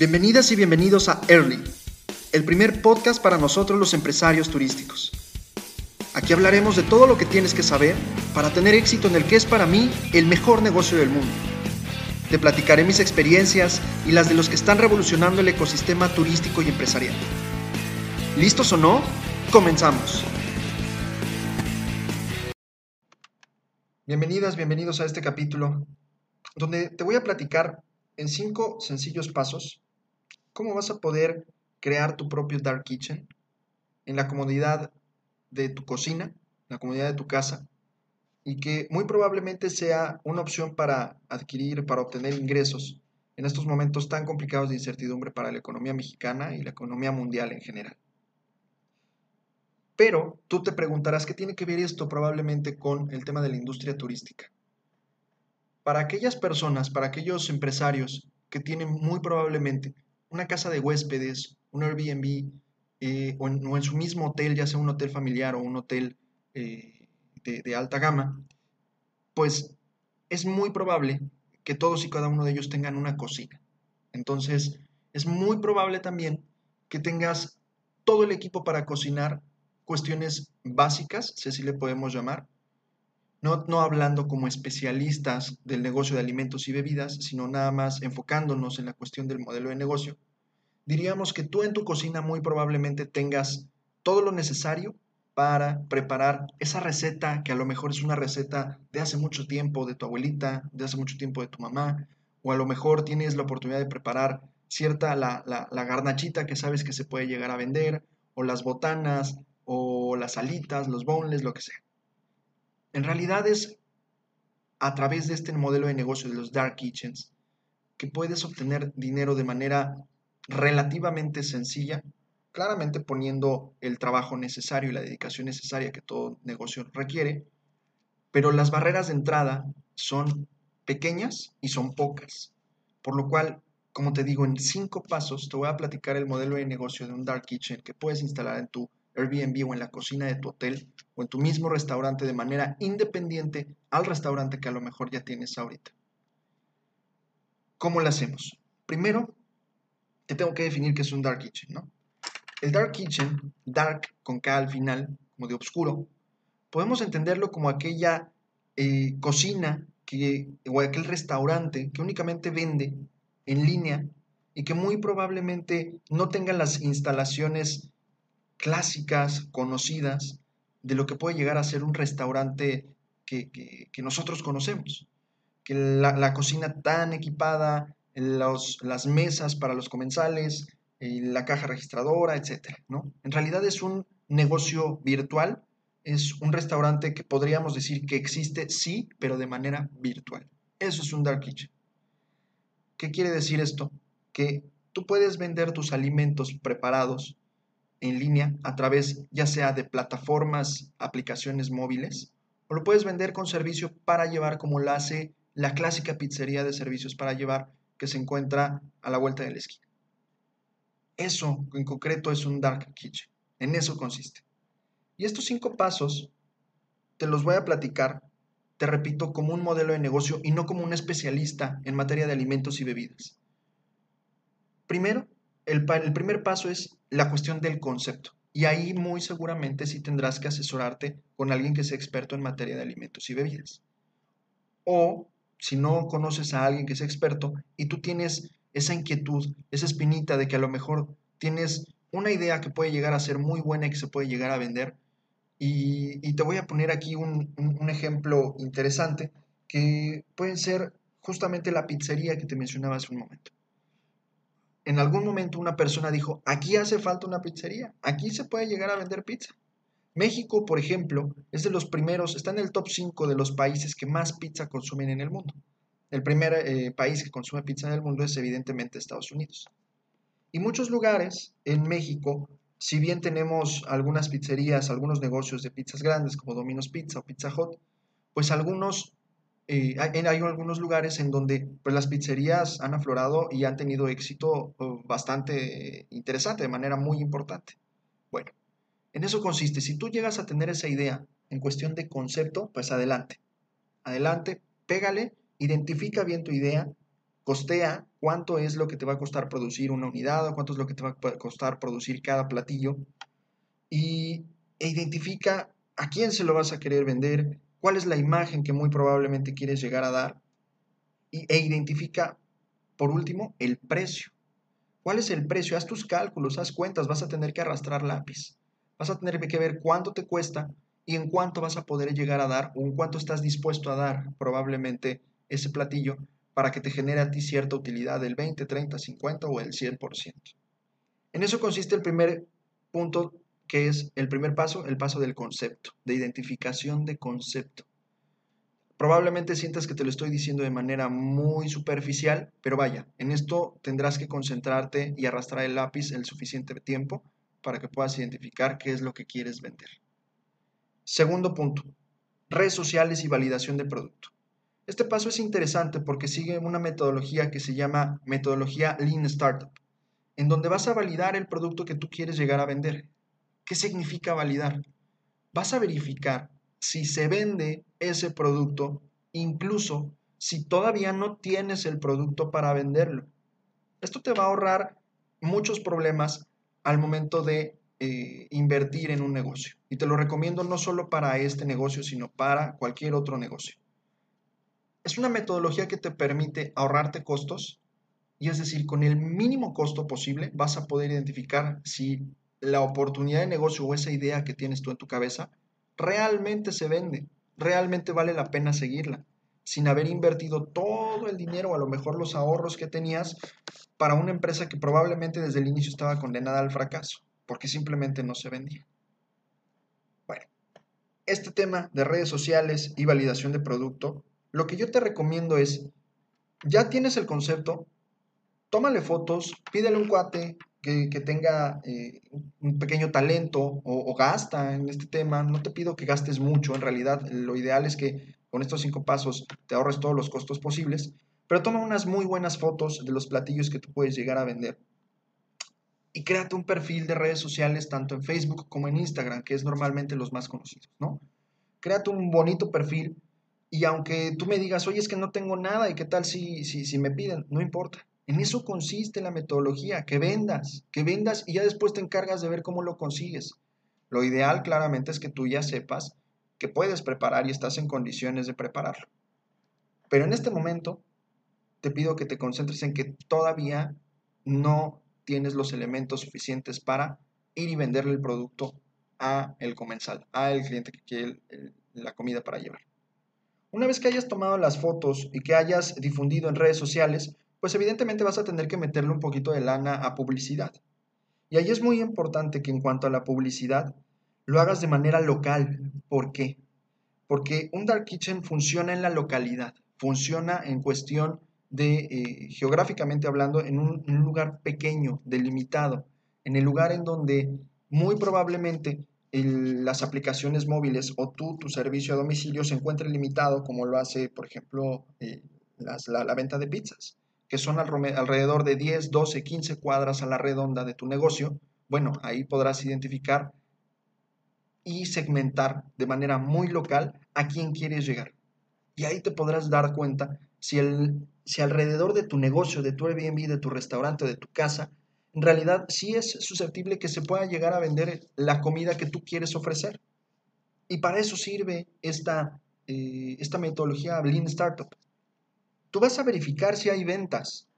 Bienvenidas y bienvenidos a Early, el primer podcast para nosotros los empresarios turísticos. Aquí hablaremos de todo lo que tienes que saber para tener éxito en el que es para mí el mejor negocio del mundo. Te platicaré mis experiencias y las de los que están revolucionando el ecosistema turístico y empresarial. ¿Listos o no? Comenzamos. Bienvenidas, bienvenidos a este capítulo, donde te voy a platicar en cinco sencillos pasos cómo vas a poder crear tu propio Dark Kitchen en la comodidad de tu cocina, la comodidad de tu casa, y que muy probablemente sea una opción para adquirir, para obtener ingresos en estos momentos tan complicados de incertidumbre para la economía mexicana y la economía mundial en general. Pero tú te preguntarás qué tiene que ver esto probablemente con el tema de la industria turística. Para aquellas personas, para aquellos empresarios que tienen muy probablemente una casa de huéspedes, un Airbnb, eh, o, en, su mismo hotel, ya sea un hotel familiar o un hotel eh, de, alta gama, pues es muy probable que todos y cada uno de ellos tengan una cocina. Entonces, es muy probable también que tengas todo el equipo para cocinar cuestiones básicas, si así le podemos llamar, no, hablando como especialistas del negocio de alimentos y bebidas, sino nada más enfocándonos en la cuestión del modelo de negocio, diríamos que tú en tu cocina muy probablemente tengas todo lo necesario para preparar esa receta que a lo mejor es una receta de hace mucho tiempo de tu abuelita, de hace mucho tiempo de tu mamá, o a lo mejor tienes la oportunidad de preparar cierta la, la, la garnachita que sabes que se puede llegar a vender, o las botanas, o las alitas, los boneless, lo que sea. En realidad es a través de este modelo de negocio de los dark kitchens que puedes obtener dinero de manera relativamente sencilla, claramente poniendo el trabajo necesario y la dedicación necesaria que todo negocio requiere, pero las barreras de entrada son pequeñas y son pocas, por lo cual, como te digo, en cinco pasos te voy a platicar el modelo de negocio de un dark kitchen que puedes instalar en tu Airbnb o en la cocina de tu hotel o en tu mismo restaurante de manera independiente al restaurante que a lo mejor ya tienes ahorita. ¿Cómo lo hacemos? Primero, te tengo que definir qué es un dark kitchen, ¿no? El dark kitchen, dark con K al final, como de oscuro, podemos entenderlo como aquella eh, cocina que, o aquel restaurante que únicamente vende en línea y que muy probablemente no tenga las instalaciones clásicas, conocidas, de lo que puede llegar a ser un restaurante que, nosotros conocemos. Que la, cocina tan equipada, las mesas para los comensales, eh, la caja registradora, etc. ¿no? En realidad es un negocio virtual, es un restaurante que podríamos decir que existe, sí, pero de manera virtual. Eso es un dark kitchen. ¿Qué quiere decir esto? Que tú puedes vender tus alimentos preparados en línea a través ya sea de plataformas, aplicaciones móviles, o lo puedes vender con servicio para llevar como lo hace la clásica pizzería de servicios para llevar que se encuentra a la vuelta de la esquina. Eso en concreto es un dark kitchen. En eso consiste. Y estos cinco pasos te los voy a platicar, te repito, como un modelo de negocio y no como un especialista en materia de alimentos y bebidas. Primero, el, primer paso es la cuestión del concepto. Y ahí muy seguramente sí tendrás que asesorarte con alguien que sea experto en materia de alimentos y bebidas. O si no conoces a alguien que sea experto y tú tienes esa inquietud, esa espinita de que a lo mejor tienes una idea que puede llegar a ser muy buena y que se puede llegar a vender. Y, te voy a poner aquí un, un ejemplo interesante que puede ser justamente la pizzería que te mencionaba hace un momento en algún momento una persona dijo, aquí hace falta una pizzería, aquí se puede llegar a vender pizza. México, por ejemplo, es de los primeros, está en el top 5 de los países que más pizza consumen en el mundo. El primer eh, país que consume pizza en el mundo es evidentemente Estados Unidos. Y muchos lugares en México, si bien tenemos algunas pizzerías, algunos negocios de pizzas grandes como Domino's Pizza o Pizza Hut, pues algunos eh, hay, algunos lugares en donde pues, las pizzerías han aflorado y han tenido éxito oh, bastante interesante, de manera muy importante. Bueno, en eso consiste. Si tú llegas a tener esa idea en cuestión de concepto, pues adelante. Adelante, pégale, identifica bien tu idea, costea, cuánto es lo que te va a costar producir una unidad o cuánto es lo que te va a costar producir cada platillo y, e identifica a quién se lo vas a querer vender, cuál es la imagen que muy probablemente quieres llegar a dar e identifica, por último, el precio. ¿Cuál es el precio? Haz tus cálculos, haz cuentas, vas a tener que arrastrar lápiz. Vas a tener que ver cuánto te cuesta y en cuánto vas a poder llegar a dar o en cuánto estás dispuesto a dar probablemente ese platillo para que te genere a ti cierta utilidad del 20, 30, 50 o el 100%. En eso consiste el primer punto que es el primer paso, el paso del concepto, de identificación de concepto. Probablemente sientas que te lo estoy diciendo de manera muy superficial, pero vaya, en esto tendrás que concentrarte y arrastrar el lápiz el suficiente tiempo para que puedas identificar qué es lo que quieres vender. Segundo punto, redes sociales y validación de producto. Este paso es interesante porque sigue una metodología que se llama metodología Lean Startup, en donde vas a validar el producto que tú quieres llegar a vender. ¿Qué significa validar? Vas a verificar si se vende ese producto, incluso si todavía no tienes el producto para venderlo. Esto te va a ahorrar muchos problemas al momento de eh, invertir en un negocio. Y te lo recomiendo no solo para este negocio, sino para cualquier otro negocio. Es una metodología que te permite ahorrarte costos y es decir, con el mínimo costo posible vas a poder identificar si la oportunidad de negocio o esa idea que tienes tú en tu cabeza realmente se vende, realmente vale la pena seguirla, sin haber invertido todo el dinero a lo mejor los ahorros que tenías para una empresa que probablemente desde el inicio estaba condenada al fracaso, porque simplemente no se vendía. Bueno, este tema de redes sociales y validación de producto, lo que yo te recomiendo es, ya tienes el concepto, tómale fotos, pídele un cuate, que, tenga eh, un pequeño talento o, gasta en este tema. No te pido que gastes mucho, en realidad lo ideal es que con estos cinco pasos te ahorres todos los costos posibles, pero toma unas muy buenas fotos de los platillos que tú puedes llegar a vender. Y créate un perfil de redes sociales tanto en Facebook como en Instagram, que es normalmente los más conocidos, ¿no? Créate un bonito perfil y aunque tú me digas, oye, es que no tengo nada y qué tal si, si, si me piden, no importa en eso consiste la metodología, que vendas, que vendas y ya después te encargas de ver cómo lo consigues. Lo ideal claramente es que tú ya sepas que puedes preparar y estás en condiciones de prepararlo. Pero en este momento te pido que te concentres en que todavía no tienes los elementos suficientes para ir y venderle el producto a el comensal, a el cliente que quiere la comida para llevar. Una vez que hayas tomado las fotos y que hayas difundido en redes sociales, pues evidentemente vas a tener que meterle un poquito de lana a publicidad. Y ahí es muy importante que en cuanto a la publicidad, lo hagas de manera local. ¿Por qué? Porque un dark kitchen funciona en la localidad, funciona en cuestión de, eh, geográficamente hablando, en un, lugar pequeño, delimitado, en el lugar en donde muy probablemente las aplicaciones móviles o tú, tu servicio a domicilio se encuentre limitado, como lo hace, por ejemplo, eh, la, venta de pizzas que son alrededor de 10, 12, 15 cuadras a la redonda de tu negocio, bueno, ahí podrás identificar y segmentar de manera muy local a quién quieres llegar. Y ahí te podrás dar cuenta si, alrededor de tu negocio, de tu Airbnb, de tu restaurante, de tu casa, en realidad sí es susceptible que se pueda llegar a vender la comida que tú quieres ofrecer. Y para eso sirve esta, eh, esta metodología Lean Startup tú vas a verificar si hay ventas.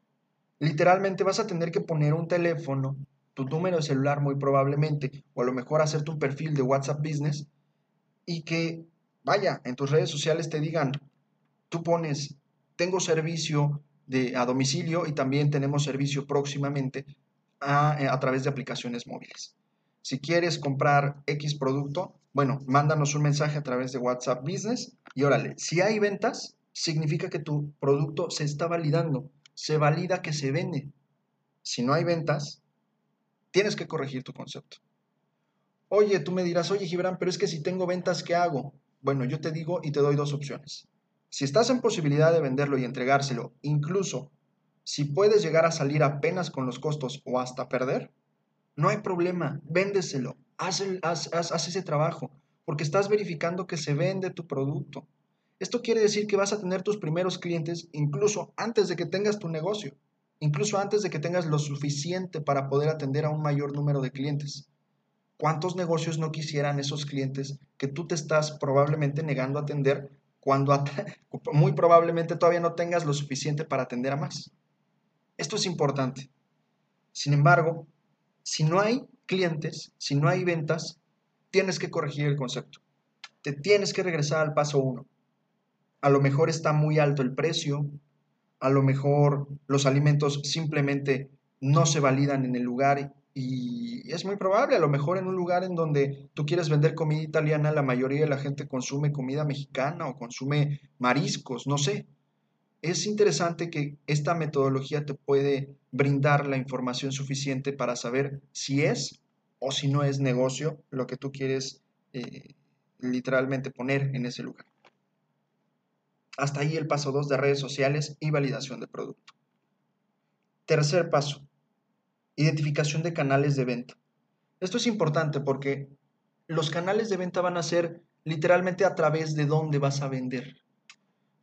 Literalmente vas a tener que poner un teléfono, tu número de celular muy probablemente, o a lo mejor hacerte un perfil de WhatsApp Business y que, vaya, en tus redes sociales te digan, tú pones, tengo servicio de, a domicilio y también tenemos servicio próximamente a, a través de aplicaciones móviles. Si quieres comprar X producto, bueno, mándanos un mensaje a través de WhatsApp Business y órale, si hay ventas, significa que tu producto se está validando, se valida que se vende. Si no hay ventas, tienes que corregir tu concepto. Oye, tú me dirás, oye Gibran, pero es que si tengo ventas, ¿qué hago? Bueno, yo te digo y te doy dos opciones. Si estás en posibilidad de venderlo y entregárselo, incluso si puedes llegar a salir apenas con los costos o hasta perder, no hay problema, véndeselo, haz, haz ese trabajo, porque estás verificando que se vende tu producto. Esto quiere decir que vas a tener tus primeros clientes incluso antes de que tengas tu negocio. incluso antes de que tengas lo suficiente para poder atender a un mayor número de clientes. ¿Cuántos negocios no quisieran esos clientes que tú te estás probablemente negando a atender cuando muy probablemente todavía no tengas lo suficiente para atender a más? Esto es importante. Sin embargo, si no hay clientes, si no hay ventas, tienes que corregir el concepto. Te tienes que regresar al paso uno. A lo mejor está muy alto el precio, a lo mejor los alimentos simplemente no se validan en el lugar y es muy probable, a lo mejor en un lugar en donde tú quieres vender comida italiana, la mayoría de la gente consume comida mexicana o consume mariscos, no sé. Es interesante que esta metodología te puede brindar la información suficiente para saber si es o si no es negocio lo que tú quieres eh, literalmente poner en ese lugar. Hasta ahí el paso 2 de redes sociales y validación de producto. Tercer paso, identificación de canales de venta. Esto es importante porque los canales de venta van a ser literalmente a través de dónde vas a vender.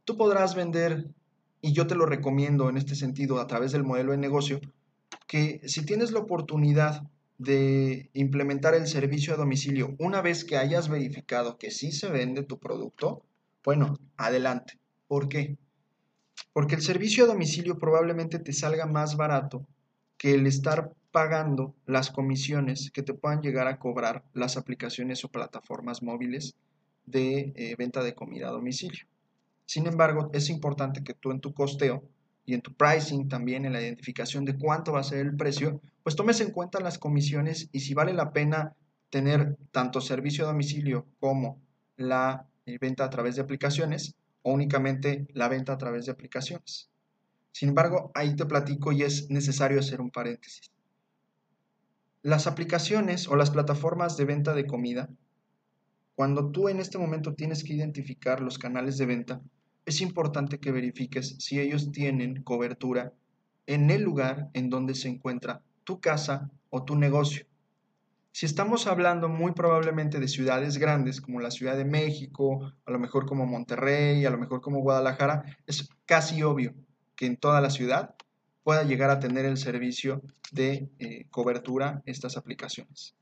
Tú podrás vender, y yo te lo recomiendo en este sentido a través del modelo de negocio, que si tienes la oportunidad de implementar el servicio a domicilio una vez que hayas verificado que sí se vende tu producto, bueno, adelante. ¿Por qué? Porque el servicio a domicilio probablemente te salga más barato que el estar pagando las comisiones que te puedan llegar a cobrar las aplicaciones o plataformas móviles de eh, venta de comida a domicilio. Sin embargo, es importante que tú en tu costeo y en tu pricing también, en la identificación de cuánto va a ser el precio, pues tomes en cuenta las comisiones y si vale la pena tener tanto servicio a domicilio como la venta a través de aplicaciones, o únicamente la venta a través de aplicaciones. Sin embargo, ahí te platico y es necesario hacer un paréntesis. Las aplicaciones o las plataformas de venta de comida, cuando tú en este momento tienes que identificar los canales de venta, es importante que verifiques si ellos tienen cobertura en el lugar en donde se encuentra tu casa o tu negocio. Si estamos hablando muy probablemente de ciudades grandes como la Ciudad de México, a lo mejor como Monterrey, a lo mejor como Guadalajara, es casi obvio que en toda la ciudad pueda llegar a tener el servicio de eh, cobertura estas aplicaciones.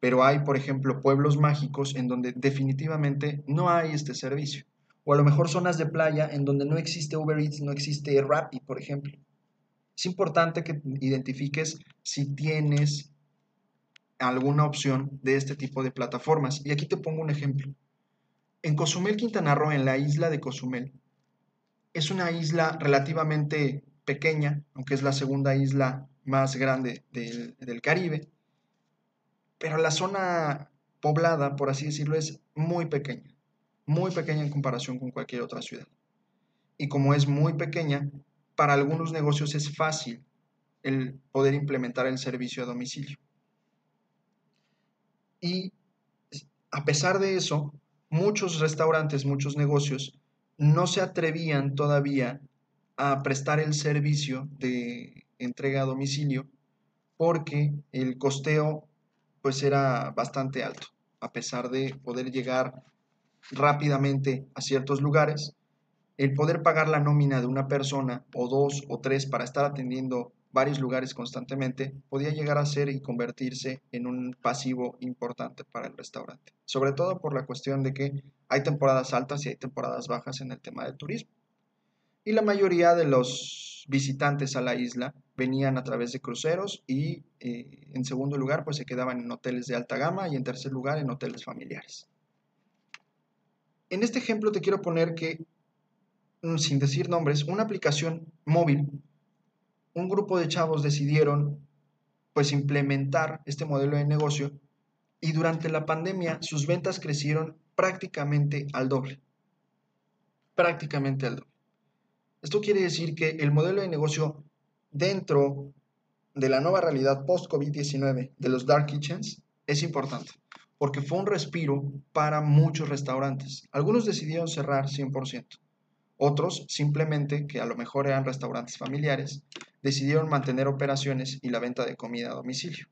Pero hay, por ejemplo, pueblos mágicos en donde definitivamente no hay este servicio. O a lo mejor zonas de playa en donde no existe Uber Eats, no existe Rappi, por ejemplo. Es importante que identifiques si tienes alguna opción de este tipo de plataformas. Y aquí te pongo un ejemplo. En Cozumel, Quintana Roo, en la isla de Cozumel, es una isla relativamente pequeña, aunque es la segunda isla más grande del, Caribe, pero la zona poblada, por así decirlo, es muy pequeña, muy pequeña en comparación con cualquier otra ciudad. Y como es muy pequeña, para algunos negocios es fácil el poder implementar el servicio a domicilio. Y a pesar de eso, muchos restaurantes, muchos negocios no se atrevían todavía a prestar el servicio de entrega a domicilio porque el costeo pues era bastante alto, a pesar de poder llegar rápidamente a ciertos lugares, el poder pagar la nómina de una persona o dos o tres para estar atendiendo varios lugares constantemente, podía llegar a ser y convertirse en un pasivo importante para el restaurante. Sobre todo por la cuestión de que hay temporadas altas y hay temporadas bajas en el tema del turismo. Y la mayoría de los visitantes a la isla venían a través de cruceros y eh, en segundo lugar pues se quedaban en hoteles de alta gama y en tercer lugar en hoteles familiares. En este ejemplo te quiero poner que, mm, sin decir nombres, una aplicación móvil un grupo de chavos decidieron pues implementar este modelo de negocio y durante la pandemia sus ventas crecieron prácticamente al doble. Prácticamente al doble. Esto quiere decir que el modelo de negocio dentro de la nueva realidad post-COVID-19 de los dark kitchens es importante porque fue un respiro para muchos restaurantes. Algunos decidieron cerrar 100%. Otros, simplemente, que a lo mejor eran restaurantes familiares, decidieron mantener operaciones y la venta de comida a domicilio.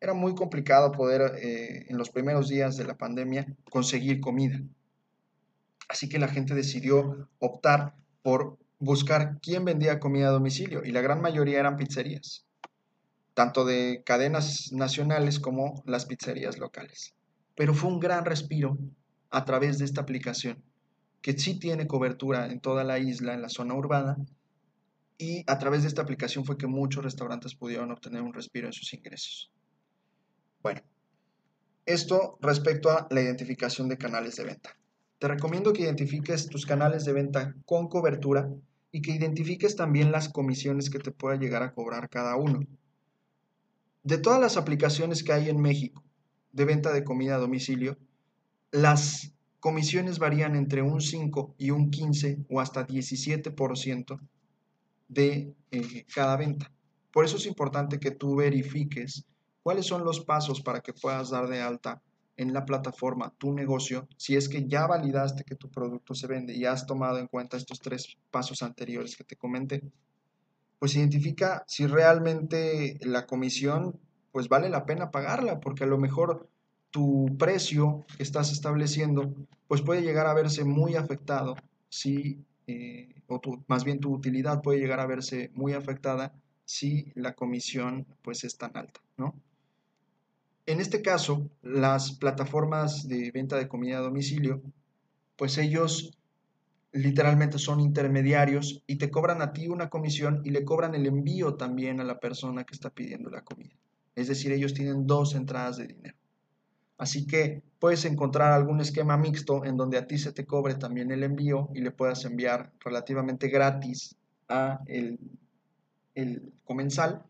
Era muy complicado poder, eh, en los primeros días de la pandemia, conseguir comida. Así que la gente decidió optar por buscar quién vendía comida a domicilio y la gran mayoría eran pizzerías, tanto de cadenas nacionales como las pizzerías locales. Pero fue un gran respiro a través de esta aplicación que sí tiene cobertura en toda la isla, en la zona urbana, y a través de esta aplicación fue que muchos restaurantes pudieron obtener un respiro en sus ingresos. Bueno, esto respecto a la identificación de canales de venta. Te recomiendo que identifiques tus canales de venta con cobertura y que identifiques también las comisiones que te pueda llegar a cobrar cada uno. De todas las aplicaciones que hay en México de venta de comida a domicilio, las comisiones varían entre un 5 y un 15 o hasta 17% de eh, cada venta. Por eso es importante que tú verifiques cuáles son los pasos para que puedas dar de alta en la plataforma tu negocio si es que ya validaste que tu producto se vende y has tomado en cuenta estos tres pasos anteriores que te comenté. Pues identifica si realmente la comisión pues vale la pena pagarla porque a lo mejor tu precio que estás estableciendo pues puede llegar a verse muy afectado si eh, o más bien tu utilidad puede llegar a verse muy afectada si la comisión pues es tan alta, ¿no? En este caso, las plataformas de venta de comida a domicilio, pues ellos literalmente son intermediarios y te cobran a ti una comisión y le cobran el envío también a la persona que está pidiendo la comida. Es decir, ellos tienen dos entradas de dinero. Así que puedes encontrar algún esquema mixto en donde a ti se te cobre también el envío y le puedas enviar relativamente gratis a el, comensal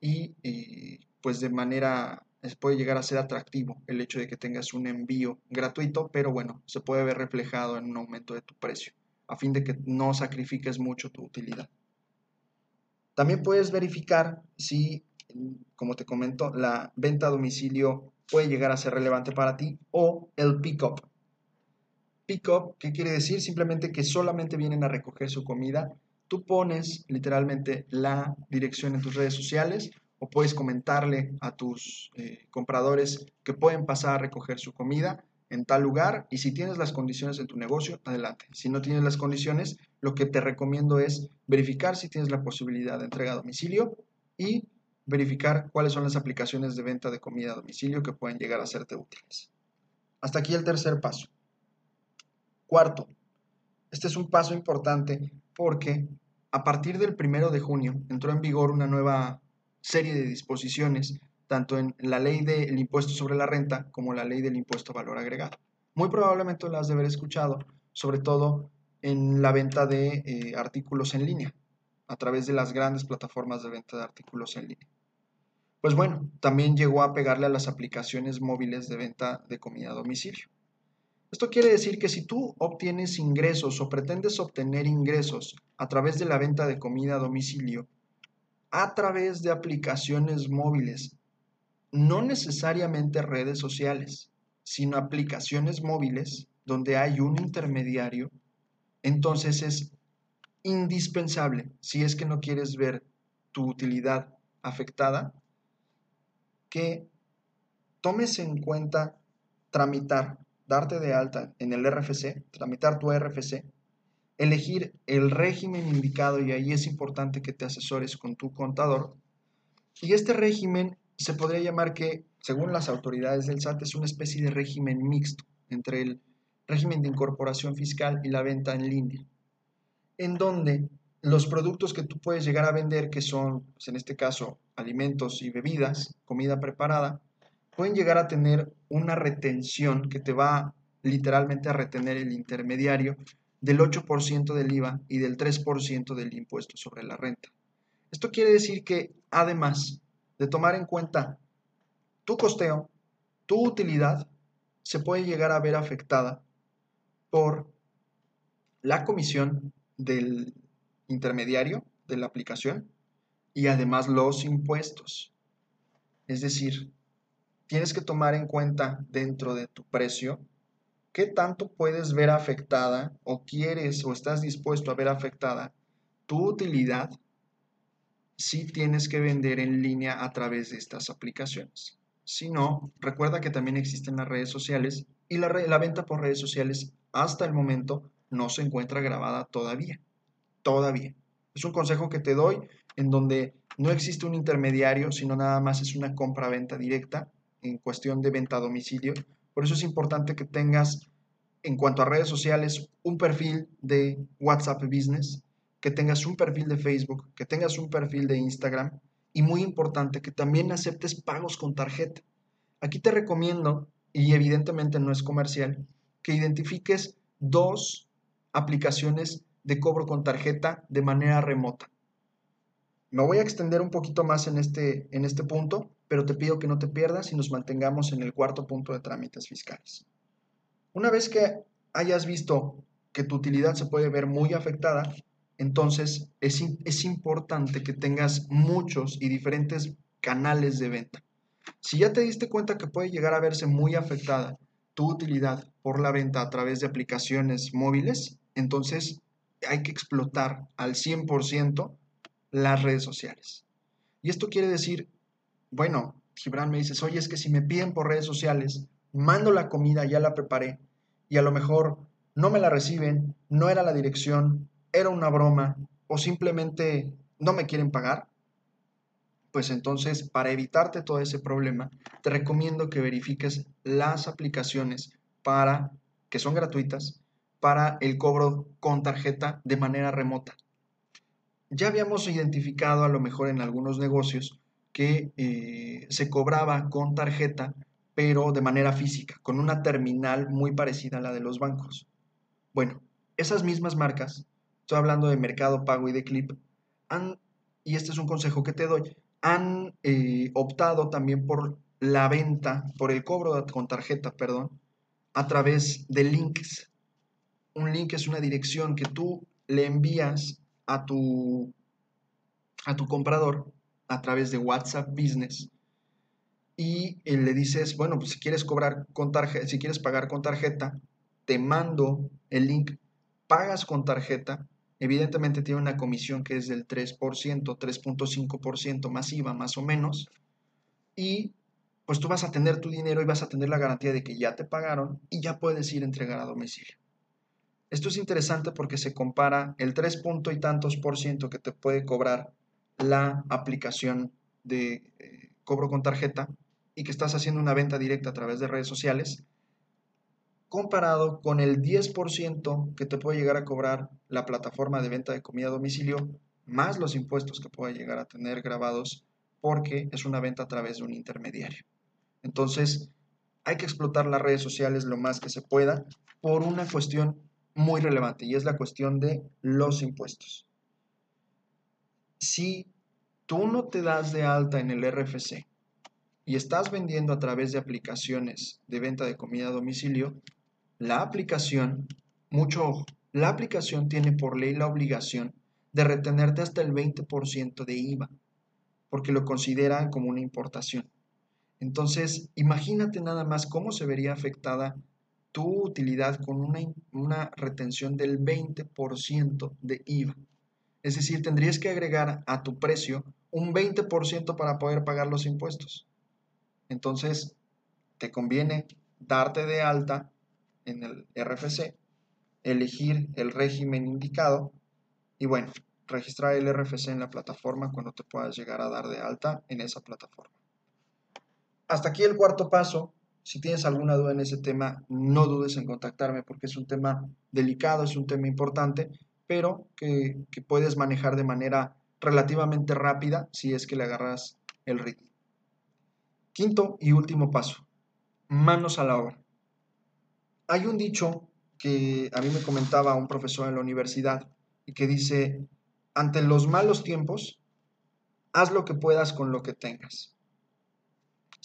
y eh, pues de manera puede llegar a ser atractivo el hecho de que tengas un envío gratuito, pero bueno, se puede ver reflejado en un aumento de tu precio, a fin de que no sacrifiques mucho tu utilidad. También puedes verificar si, como te comento, la venta a domicilio puede llegar a ser relevante para ti o el pick-up. Pick-up, ¿qué quiere decir? Simplemente que solamente vienen a recoger su comida. Tú pones literalmente la dirección en tus redes sociales o puedes comentarle a tus eh, compradores que pueden pasar a recoger su comida en tal lugar y si tienes las condiciones en tu negocio, adelante. Si no tienes las condiciones, lo que te recomiendo es verificar si tienes la posibilidad de entrega a domicilio y verificar cuáles son las aplicaciones de venta de comida a domicilio que pueden llegar a serte útiles. Hasta aquí el tercer paso. Cuarto, este es un paso importante porque a partir del primero de junio entró en vigor una nueva serie de disposiciones, tanto en la ley del impuesto sobre la renta como la ley del impuesto a valor agregado. Muy probablemente las de haber escuchado, sobre todo en la venta de eh, artículos en línea, a través de las grandes plataformas de venta de artículos en línea. Pues bueno, también llegó a pegarle a las aplicaciones móviles de venta de comida a domicilio. Esto quiere decir que si tú obtienes ingresos o pretendes obtener ingresos a través de la venta de comida a domicilio, a través de aplicaciones móviles, no necesariamente redes sociales, sino aplicaciones móviles donde hay un intermediario, entonces es indispensable, si es que no quieres ver tu utilidad afectada, que tomes en cuenta tramitar, darte de alta en el RFC, tramitar tu RFC elegir el régimen indicado y ahí es importante que te asesores con tu contador. Y este régimen se podría llamar que, según las autoridades del SAT, es una especie de régimen mixto entre el régimen de incorporación fiscal y la venta en línea, en donde los productos que tú puedes llegar a vender, que son, pues, en este caso, alimentos y bebidas, comida preparada, pueden llegar a tener una retención que te va literalmente a retener el intermediario del 8% del IVA y del 3% del impuesto sobre la renta. Esto quiere decir que, además de tomar en cuenta tu costeo, tu utilidad se puede llegar a ver afectada por la comisión del intermediario de la aplicación y además los impuestos. Es decir, tienes que tomar en cuenta dentro de tu precio ¿qué tanto puedes ver afectada o quieres o estás dispuesto a ver afectada tu utilidad si tienes que vender en línea a través de estas aplicaciones? Si no, recuerda que también existen las redes sociales y la, venta por redes sociales hasta el momento no se encuentra grabada todavía. Todavía. Es un consejo que te doy en donde no existe un intermediario, sino nada más es una compra-venta directa en cuestión de venta a domicilio. Por eso es importante que tengas, en cuanto a redes sociales, un perfil de WhatsApp Business, que tengas un perfil de Facebook, que tengas un perfil de Instagram y muy importante que también aceptes pagos con tarjeta. Aquí te recomiendo, y evidentemente no es comercial, que identifiques dos aplicaciones de cobro con tarjeta de manera remota. Me voy a extender un poquito más en este, en este punto, pero te pido que no te pierdas y nos mantengamos en el cuarto punto de trámites fiscales. Una vez que hayas visto que tu utilidad se puede ver muy afectada, entonces es, es importante que tengas muchos y diferentes canales de venta. Si ya te diste cuenta que puede llegar a verse muy afectada tu utilidad por la venta a través de aplicaciones móviles, entonces hay que explotar al 100% las redes sociales. Y esto quiere decir, bueno, Gibran me dices, oye, es que si me piden por redes sociales, mando la comida, ya la preparé, y a lo mejor no me la reciben, no era la dirección, era una broma, o simplemente no me quieren pagar, pues entonces para evitarte todo ese problema, te recomiendo que verifiques las aplicaciones para que son gratuitas para el cobro con tarjeta de manera remota. Ya habíamos identificado a lo mejor en algunos negocios que eh, se cobraba con tarjeta, pero de manera física, con una terminal muy parecida a la de los bancos. Bueno, esas mismas marcas, estoy hablando de Mercado Pago y de Clip, han, y este es un consejo que te doy, han eh, optado también por la venta, por el cobro con tarjeta, perdón, a través de links. Un link es una dirección que tú le envías a tu, a tu comprador a través de WhatsApp Business y le dices, bueno, pues si quieres cobrar con tarjeta, si quieres pagar con tarjeta, te mando el link, pagas con tarjeta, evidentemente tiene una comisión que es del 3%, 3.5% masiva más o menos, y pues tú vas a tener tu dinero y vas a tener la garantía de que ya te pagaron y ya puedes ir a entregar a domicilio. Esto es interesante porque se compara el 3 punto y tantos por ciento que te puede cobrar la aplicación de eh, cobro con tarjeta y que estás haciendo una venta directa a través de redes sociales, comparado con el 10% que te puede llegar a cobrar la plataforma de venta de comida a domicilio, más los impuestos que puede llegar a tener grabados porque es una venta a través de un intermediario. Entonces, hay que explotar las redes sociales lo más que se pueda por una cuestión muy relevante y es la cuestión de los impuestos. Si tú no te das de alta en el RFC y estás vendiendo a través de aplicaciones de venta de comida a domicilio, la aplicación, mucho la aplicación tiene por ley la obligación de retenerte hasta el 20% de IVA, porque lo consideran como una importación. Entonces, imagínate nada más cómo se vería afectada tu utilidad con una, una retención del 20% de IVA. Es decir, tendrías que agregar a tu precio un 20% para poder pagar los impuestos. Entonces, te conviene darte de alta en el RFC, elegir el régimen indicado y bueno, registrar el RFC en la plataforma cuando te puedas llegar a dar de alta en esa plataforma. Hasta aquí el cuarto paso, si tienes alguna duda en ese tema, no dudes en contactarme porque es un tema delicado, es un tema importante, pero que, puedes manejar de manera relativamente rápida si es que le agarras el ritmo. Quinto y último paso, manos a la obra. Hay un dicho que a mí me comentaba un profesor en la universidad y que dice, ante los malos tiempos, haz lo que puedas con lo que tengas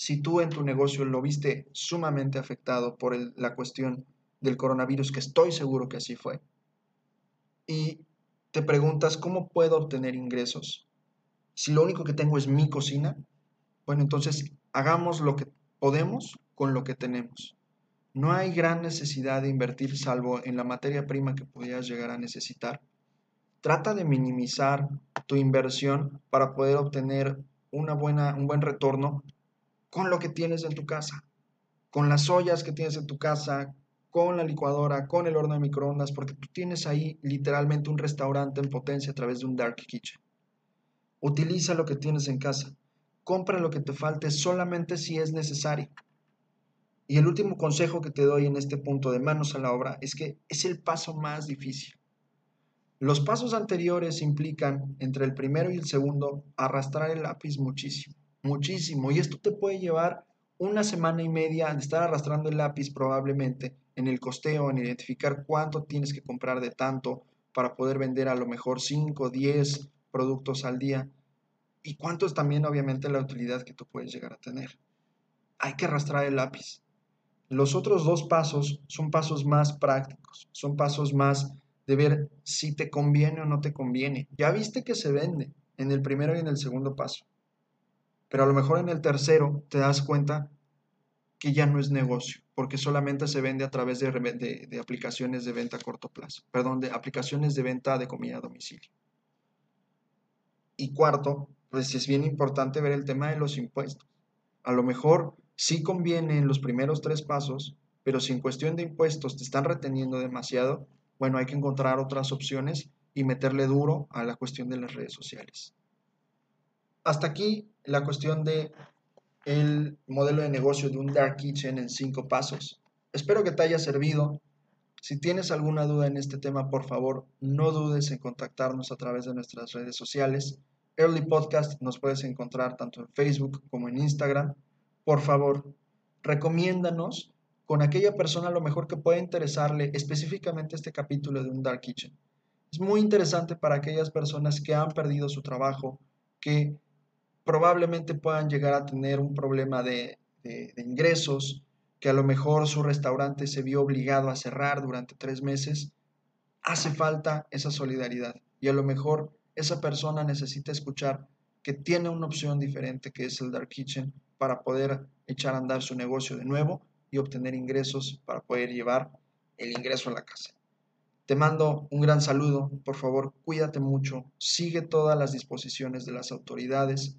si tú en tu negocio lo viste sumamente afectado por la cuestión del coronavirus, que estoy seguro que así fue, y te preguntas, ¿cómo puedo obtener ingresos? Si lo único que tengo es mi cocina, bueno, entonces hagamos lo que podemos con lo que tenemos. No hay gran necesidad de invertir salvo en la materia prima que pudieras llegar a necesitar. Trata de minimizar tu inversión para poder obtener una buena, un buen retorno con lo que tienes en tu casa, con las ollas que tienes en tu casa, con la licuadora, con el horno de microondas, porque tú tienes ahí literalmente un restaurante en potencia a través de un dark kitchen. Utiliza lo que tienes en casa. Compra lo que te falte solamente si es necesario. Y el último consejo que te doy en este punto de manos a la obra es que es el paso más difícil. Los pasos anteriores implican, entre el primero y el segundo, arrastrar el lápiz muchísimo, muchísimo. Y esto te puede llevar una semana y media de estar arrastrando el lápiz probablemente en el costeo, en identificar cuánto tienes que comprar de tanto para poder vender a lo mejor 5, 10 productos al día. Y cuánto es también obviamente la utilidad que tú puedes llegar a tener. Hay que arrastrar el lápiz. Los otros dos pasos son pasos más prácticos, son pasos más de ver si te conviene o no te conviene. Ya viste que se vende en el primero y en el segundo paso. Pero a lo mejor en el tercero te das cuenta que ya no es negocio, porque solamente se vende a través de, aplicaciones de venta a corto plazo, perdón, de aplicaciones de venta de comida a domicilio. Y cuarto, pues es bien importante ver el tema de los impuestos. A lo mejor sí conviene en los primeros tres pasos, pero si en cuestión de impuestos te están reteniendo demasiado, bueno, hay que encontrar otras opciones y meterle duro a la cuestión de las redes sociales. Hasta aquí la cuestión de el modelo de negocio de un dark kitchen en cinco pasos. Espero que te haya servido. Si tienes alguna duda en este tema, por favor, no dudes en contactarnos a través de nuestras redes sociales. Early Podcast nos puedes encontrar tanto en Facebook como en Instagram. Por favor, recomiéndanos con aquella persona lo mejor que pueda interesarle específicamente este capítulo de un Dark Kitchen. Es muy interesante para aquellas personas que han perdido su trabajo, que probablemente puedan llegar a tener un problema de, de, ingresos, que a lo mejor su restaurante se vio obligado a cerrar durante tres meses. Hace falta esa solidaridad y a lo mejor esa persona necesita escuchar que tiene una opción diferente que es el Dark Kitchen para poder echar a andar su negocio de nuevo y obtener ingresos para poder llevar el ingreso a la casa. Te mando un gran saludo, por favor cuídate mucho, sigue todas las disposiciones de las autoridades,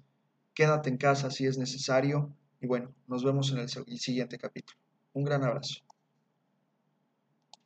quédate en casa si es necesario y bueno, nos vemos en el siguiente capítulo. Un gran abrazo.